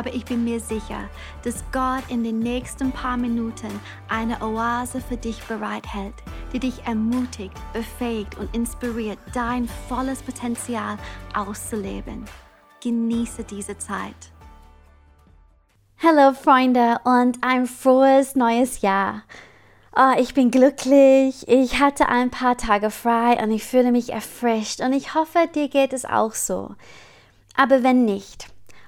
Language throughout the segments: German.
aber ich bin mir sicher, dass Gott in den nächsten paar Minuten eine Oase für dich bereithält, die dich ermutigt, befähigt und inspiriert, dein volles Potenzial auszuleben. Genieße diese Zeit. Hallo Freunde und ein frohes neues Jahr. Oh, ich bin glücklich, ich hatte ein paar Tage frei und ich fühle mich erfrischt und ich hoffe, dir geht es auch so. Aber wenn nicht,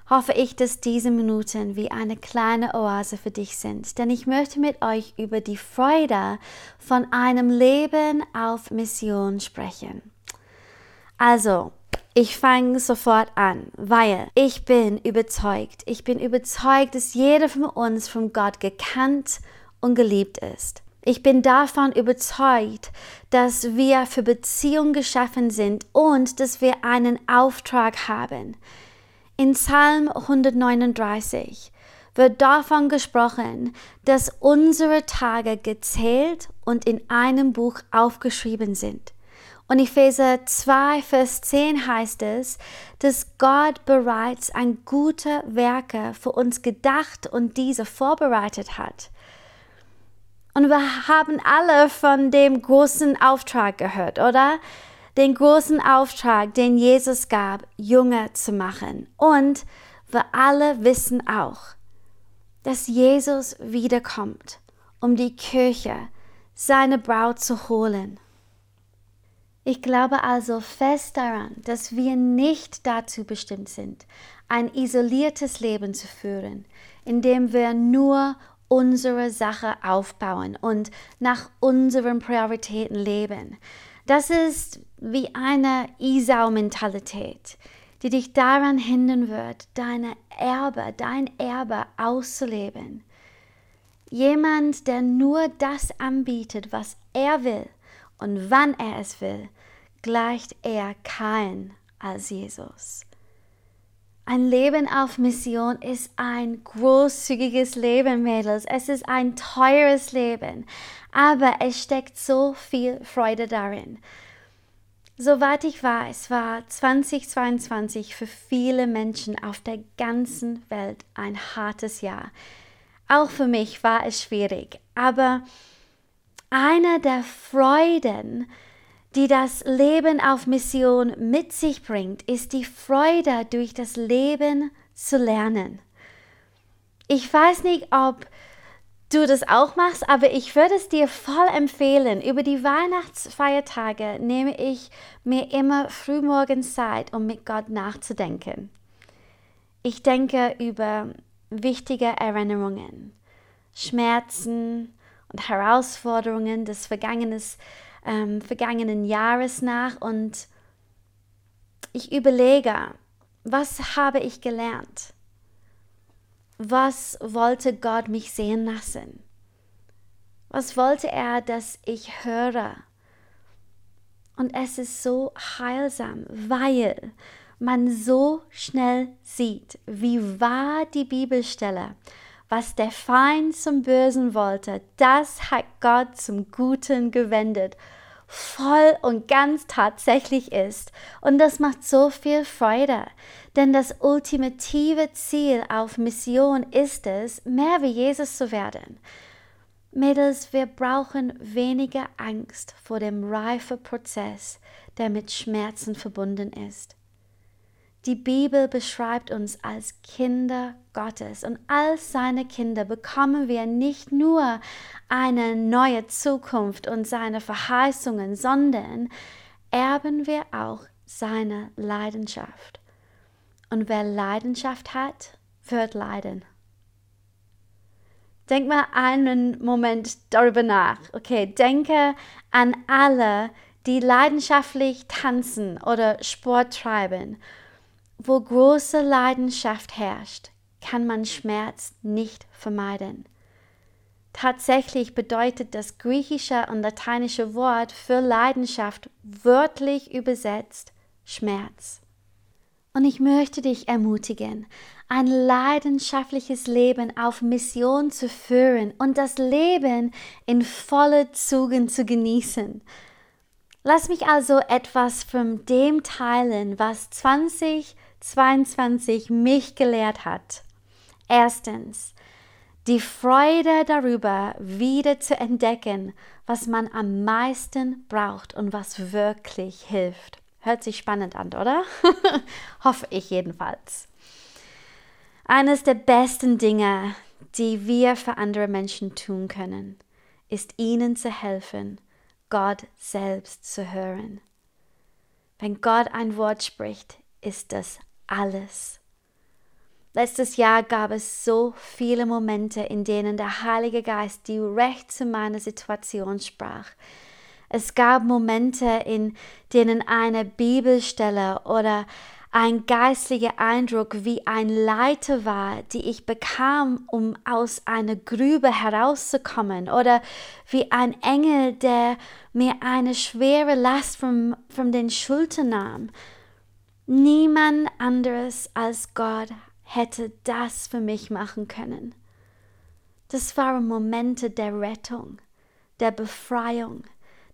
hoffe ich, dass diese Minuten wie eine kleine Oase für dich sind, denn ich möchte mit euch über die Freude von einem Leben auf Mission sprechen. Also, ich fange sofort an, weil ich bin überzeugt, ich bin überzeugt, dass jeder von uns von Gott gekannt und geliebt ist. Ich bin davon überzeugt, dass wir für Beziehung geschaffen sind und dass wir einen Auftrag haben. In Psalm 139 wird davon gesprochen, dass unsere Tage gezählt und in einem Buch aufgeschrieben sind. Und Epheser 2, Vers 10 heißt es, dass Gott bereits ein guter Werke für uns gedacht und diese vorbereitet hat. Und wir haben alle von dem großen Auftrag gehört, oder? Den großen Auftrag, den Jesus gab, Jünger zu machen. Und wir alle wissen auch, dass Jesus wiederkommt, um die Kirche, seine Braut zu holen. Ich glaube also fest daran, dass wir nicht dazu bestimmt sind, ein isoliertes Leben zu führen, in dem wir nur unsere Sache aufbauen und nach unseren Prioritäten leben. Das ist wie eine Isau-Mentalität, die dich daran hindern wird, deine Erbe, dein Erbe auszuleben. Jemand, der nur das anbietet, was er will und wann er es will, gleicht er kein als Jesus. Ein Leben auf Mission ist ein großzügiges Leben, Mädels. Es ist ein teures Leben, aber es steckt so viel Freude darin. Soweit ich weiß, war 2022 für viele Menschen auf der ganzen Welt ein hartes Jahr. Auch für mich war es schwierig, aber eine der Freuden, die das Leben auf Mission mit sich bringt, ist die Freude, durch das Leben zu lernen. Ich weiß nicht, ob du das auch machst, aber ich würde es dir voll empfehlen. Über die Weihnachtsfeiertage nehme ich mir immer frühmorgens Zeit, um mit Gott nachzudenken. Ich denke über wichtige Erinnerungen, Schmerzen und Herausforderungen des vergangenes, ähm, vergangenen Jahres nach und ich überlege, was habe ich gelernt? was wollte Gott mich sehen lassen? Was wollte er, dass ich höre? Und es ist so heilsam, weil man so schnell sieht, wie wahr die Bibelstelle, was der Feind zum Bösen wollte, das hat Gott zum Guten gewendet voll und ganz tatsächlich ist. Und das macht so viel Freude, denn das ultimative Ziel auf Mission ist es, mehr wie Jesus zu werden. Mädels, wir brauchen weniger Angst vor dem reifen Prozess, der mit Schmerzen verbunden ist. Die Bibel beschreibt uns als Kinder Gottes und als seine Kinder bekommen wir nicht nur eine neue Zukunft und seine Verheißungen, sondern erben wir auch seine Leidenschaft. Und wer Leidenschaft hat, wird leiden. Denk mal einen Moment darüber nach. Okay, denke an alle, die leidenschaftlich tanzen oder Sport treiben wo große Leidenschaft herrscht, kann man Schmerz nicht vermeiden. Tatsächlich bedeutet das griechische und lateinische Wort für Leidenschaft wörtlich übersetzt Schmerz. Und ich möchte dich ermutigen, ein leidenschaftliches Leben auf Mission zu führen und das Leben in volle Zügen zu genießen. Lass mich also etwas von dem teilen, was 2022 mich gelehrt hat. Erstens, die Freude darüber, wieder zu entdecken, was man am meisten braucht und was wirklich hilft. Hört sich spannend an, oder? Hoffe ich jedenfalls. Eines der besten Dinge, die wir für andere Menschen tun können, ist ihnen zu helfen, Gott selbst zu hören. Wenn Gott ein Wort spricht, ist das alles. Letztes Jahr gab es so viele Momente, in denen der Heilige Geist direkt zu meiner Situation sprach. Es gab Momente, in denen eine Bibelstelle oder ein geistlicher Eindruck wie ein Leiter war, die ich bekam, um aus einer Grübe herauszukommen, oder wie ein Engel, der mir eine schwere Last von, von den Schultern nahm. Niemand anderes als Gott hätte das für mich machen können. Das waren Momente der Rettung, der Befreiung,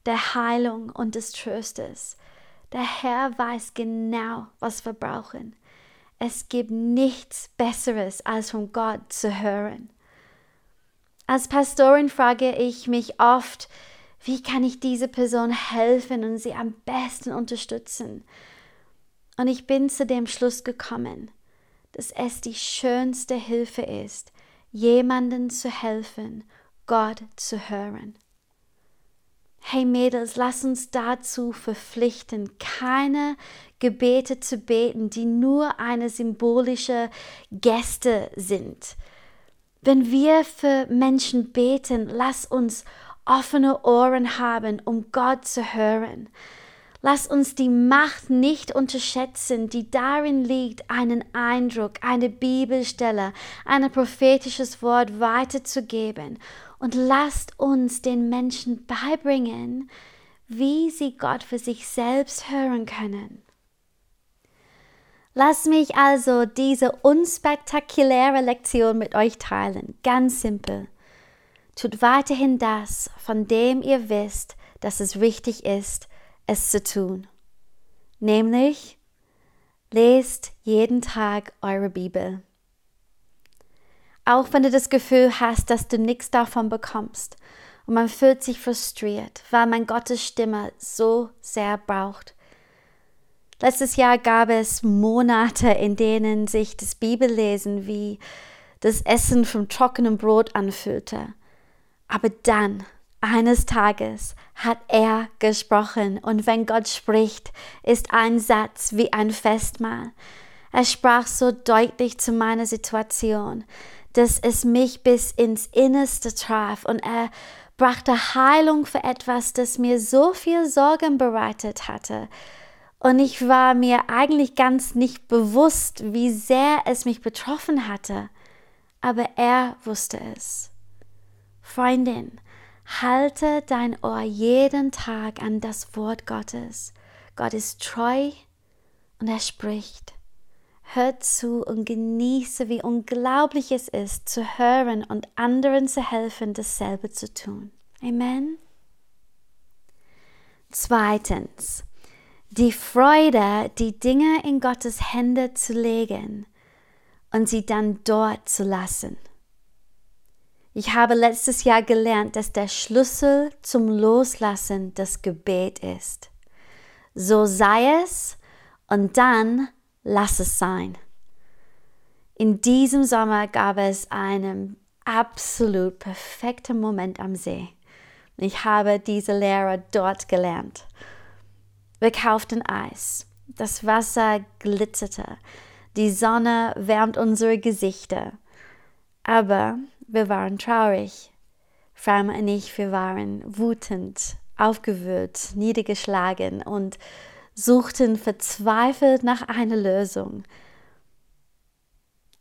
der Heilung und des Trostes. Der Herr weiß genau, was wir brauchen. Es gibt nichts Besseres, als von Gott zu hören. Als Pastorin frage ich mich oft, wie kann ich dieser Person helfen und sie am besten unterstützen? Und ich bin zu dem Schluss gekommen, dass es die schönste Hilfe ist, jemanden zu helfen, Gott zu hören. Hey Mädels, lass uns dazu verpflichten, keine Gebete zu beten, die nur eine symbolische Geste sind. Wenn wir für Menschen beten, lass uns offene Ohren haben, um Gott zu hören. Lass uns die Macht nicht unterschätzen, die darin liegt, einen Eindruck, eine Bibelstelle, ein prophetisches Wort weiterzugeben und lasst uns den Menschen beibringen, wie sie Gott für sich selbst hören können. Lass mich also diese unspektakuläre Lektion mit euch teilen. Ganz simpel. Tut weiterhin das, von dem ihr wisst, dass es richtig ist, es zu tun. Nämlich, lest jeden Tag eure Bibel. Auch wenn du das Gefühl hast, dass du nichts davon bekommst und man fühlt sich frustriert, weil man Gottes Stimme so sehr braucht. Letztes Jahr gab es Monate, in denen sich das Bibellesen wie das Essen vom trockenen Brot anfühlte. Aber dann, eines Tages, hat er gesprochen und wenn Gott spricht, ist ein Satz wie ein Festmahl. Er sprach so deutlich zu meiner Situation, dass es mich bis ins Innerste traf und er brachte Heilung für etwas, das mir so viel Sorgen bereitet hatte. Und ich war mir eigentlich ganz nicht bewusst, wie sehr es mich betroffen hatte. Aber er wusste es. Freundin, halte dein Ohr jeden Tag an das Wort Gottes. Gott ist treu und er spricht. Hör zu und genieße, wie unglaublich es ist, zu hören und anderen zu helfen, dasselbe zu tun. Amen. Zweitens, die Freude, die Dinge in Gottes Hände zu legen und sie dann dort zu lassen. Ich habe letztes Jahr gelernt, dass der Schlüssel zum Loslassen das Gebet ist. So sei es und dann lass es sein. In diesem Sommer gab es einen absolut perfekten Moment am See. Ich habe diese Lehre dort gelernt. Wir kauften Eis. Das Wasser glitzerte. Die Sonne wärmt unsere Gesichter. Aber wir waren traurig. Fram und ich, wir waren wütend, aufgewühlt, niedergeschlagen und suchten verzweifelt nach einer Lösung.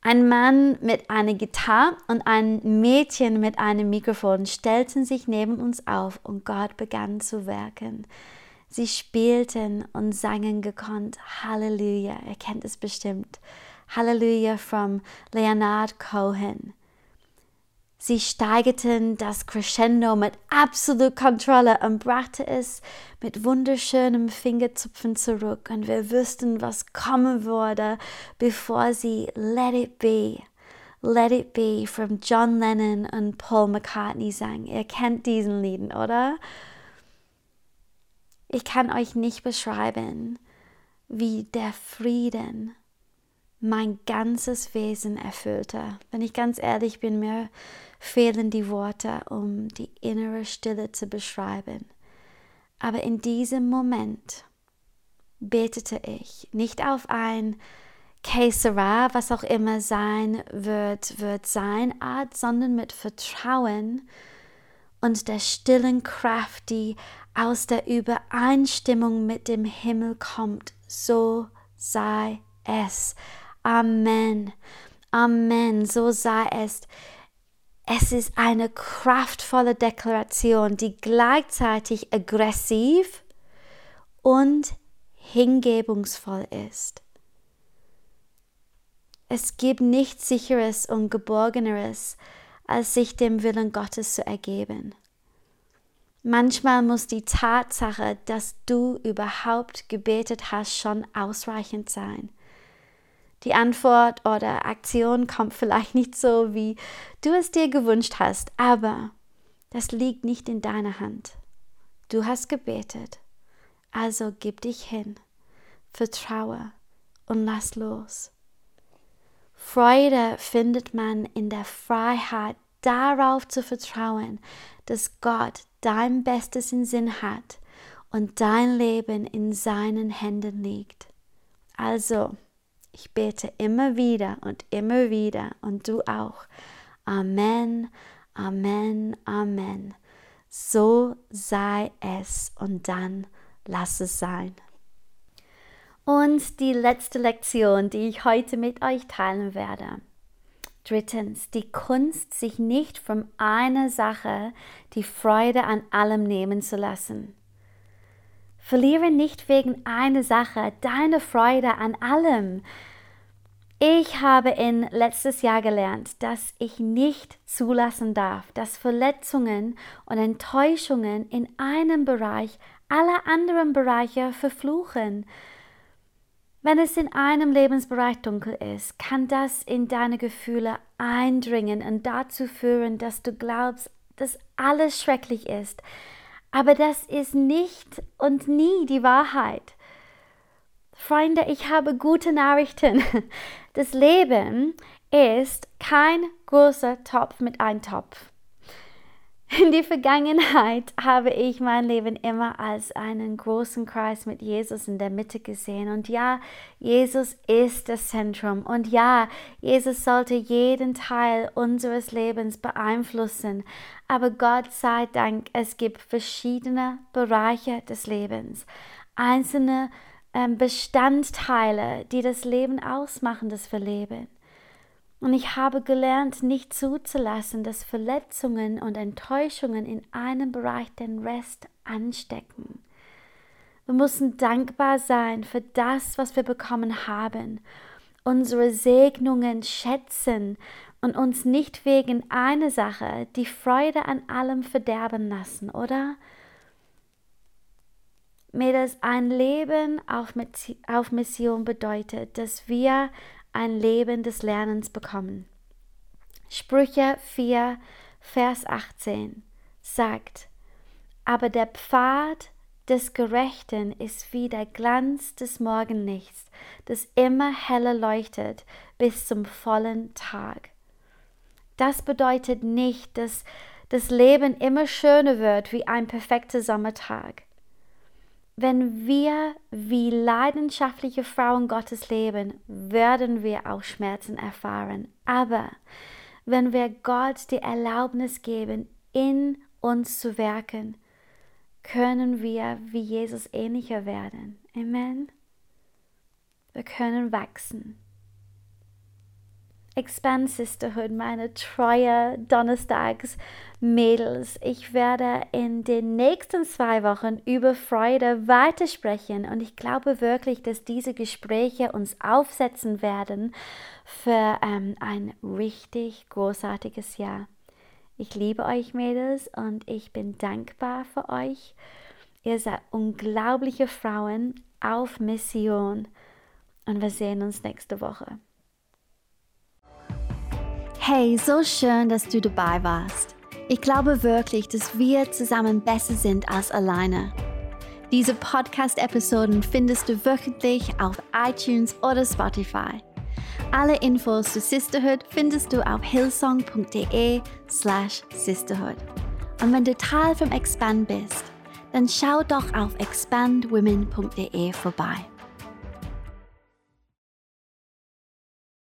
Ein Mann mit einer Gitarre und ein Mädchen mit einem Mikrofon stellten sich neben uns auf und Gott begann zu werken. Sie spielten und sangen gekonnt. Halleluja, ihr kennt es bestimmt. Halleluja from Leonard Cohen. Sie steigerten das Crescendo mit absoluter Kontrolle und brachte es mit wunderschönem Fingerzupfen zurück. Und wir wussten, was kommen würde, bevor sie Let It Be, Let It Be von John Lennon und Paul McCartney sang. Ihr kennt diesen Lied, oder? Ich kann euch nicht beschreiben, wie der Frieden mein ganzes Wesen erfüllte. Wenn ich ganz ehrlich bin, mir fehlen die Worte, um die innere Stille zu beschreiben. Aber in diesem Moment betete ich nicht auf ein Caesarea, was auch immer sein wird, wird sein Art, sondern mit Vertrauen und der stillen Kraft, die aus der Übereinstimmung mit dem Himmel kommt. So sei es. Amen. Amen. So sei es. Es ist eine kraftvolle Deklaration, die gleichzeitig aggressiv und hingebungsvoll ist. Es gibt nichts sicheres und geborgeneres, als sich dem Willen Gottes zu ergeben. Manchmal muss die Tatsache, dass du überhaupt gebetet hast, schon ausreichend sein. Die Antwort oder Aktion kommt vielleicht nicht so, wie du es dir gewünscht hast, aber das liegt nicht in deiner Hand. Du hast gebetet, also gib dich hin, vertraue und lass los. Freude findet man in der Freiheit, darauf zu vertrauen, dass Gott dein Bestes im Sinn hat und dein Leben in seinen Händen liegt. Also, ich bete immer wieder und immer wieder und du auch. Amen, Amen, Amen. So sei es und dann lass es sein. Und die letzte Lektion, die ich heute mit euch teilen werde. Drittens, die Kunst, sich nicht von einer Sache die Freude an allem nehmen zu lassen. Verliere nicht wegen einer Sache deine Freude an allem. Ich habe in letztes Jahr gelernt, dass ich nicht zulassen darf, dass Verletzungen und Enttäuschungen in einem Bereich alle anderen Bereiche verfluchen. Wenn es in einem Lebensbereich dunkel ist, kann das in deine Gefühle eindringen und dazu führen, dass du glaubst, dass alles schrecklich ist, aber das ist nicht und nie die Wahrheit. Freunde, ich habe gute Nachrichten. Das Leben ist kein großer Topf mit einem Topf. In der Vergangenheit habe ich mein Leben immer als einen großen Kreis mit Jesus in der Mitte gesehen. Und ja, Jesus ist das Zentrum. Und ja, Jesus sollte jeden Teil unseres Lebens beeinflussen. Aber Gott sei Dank, es gibt verschiedene Bereiche des Lebens. Einzelne ähm, Bestandteile, die das Leben ausmachen, das wir leben. Und ich habe gelernt, nicht zuzulassen, dass Verletzungen und Enttäuschungen in einem Bereich den Rest anstecken. Wir müssen dankbar sein für das, was wir bekommen haben, unsere Segnungen schätzen und uns nicht wegen einer Sache die Freude an allem verderben lassen, oder? Mir das ein Leben auf Mission bedeutet, dass wir ein Leben des Lernens bekommen. Sprüche 4, Vers 18 sagt, aber der Pfad des Gerechten ist wie der Glanz des Morgenlichts, das immer heller leuchtet bis zum vollen Tag. Das bedeutet nicht, dass das Leben immer schöner wird wie ein perfekter Sommertag wenn wir wie leidenschaftliche Frauen Gottes leben, werden wir auch Schmerzen erfahren. Aber wenn wir Gott die Erlaubnis geben, in uns zu werken, können wir wie Jesus ähnlicher werden. Amen. Wir können wachsen. Expand Sisterhood, meine treue Donnerstags Mädels. Ich werde in den nächsten zwei Wochen über Freude weitersprechen und ich glaube wirklich, dass diese Gespräche uns aufsetzen werden für ähm, ein richtig großartiges Jahr. Ich liebe euch Mädels und ich bin dankbar für euch. Ihr seid unglaubliche Frauen auf Mission und wir sehen uns nächste Woche. Hey, so schön, dass du dabei warst. Ich glaube wirklich, dass wir zusammen besser sind als alleine. Diese Podcast-Episoden findest du wöchentlich auf iTunes oder Spotify. Alle Infos zu Sisterhood findest du auf hillsong.de slash sisterhood. Und wenn du Teil vom Expand bist, dann schau doch auf expandwomen.de vorbei.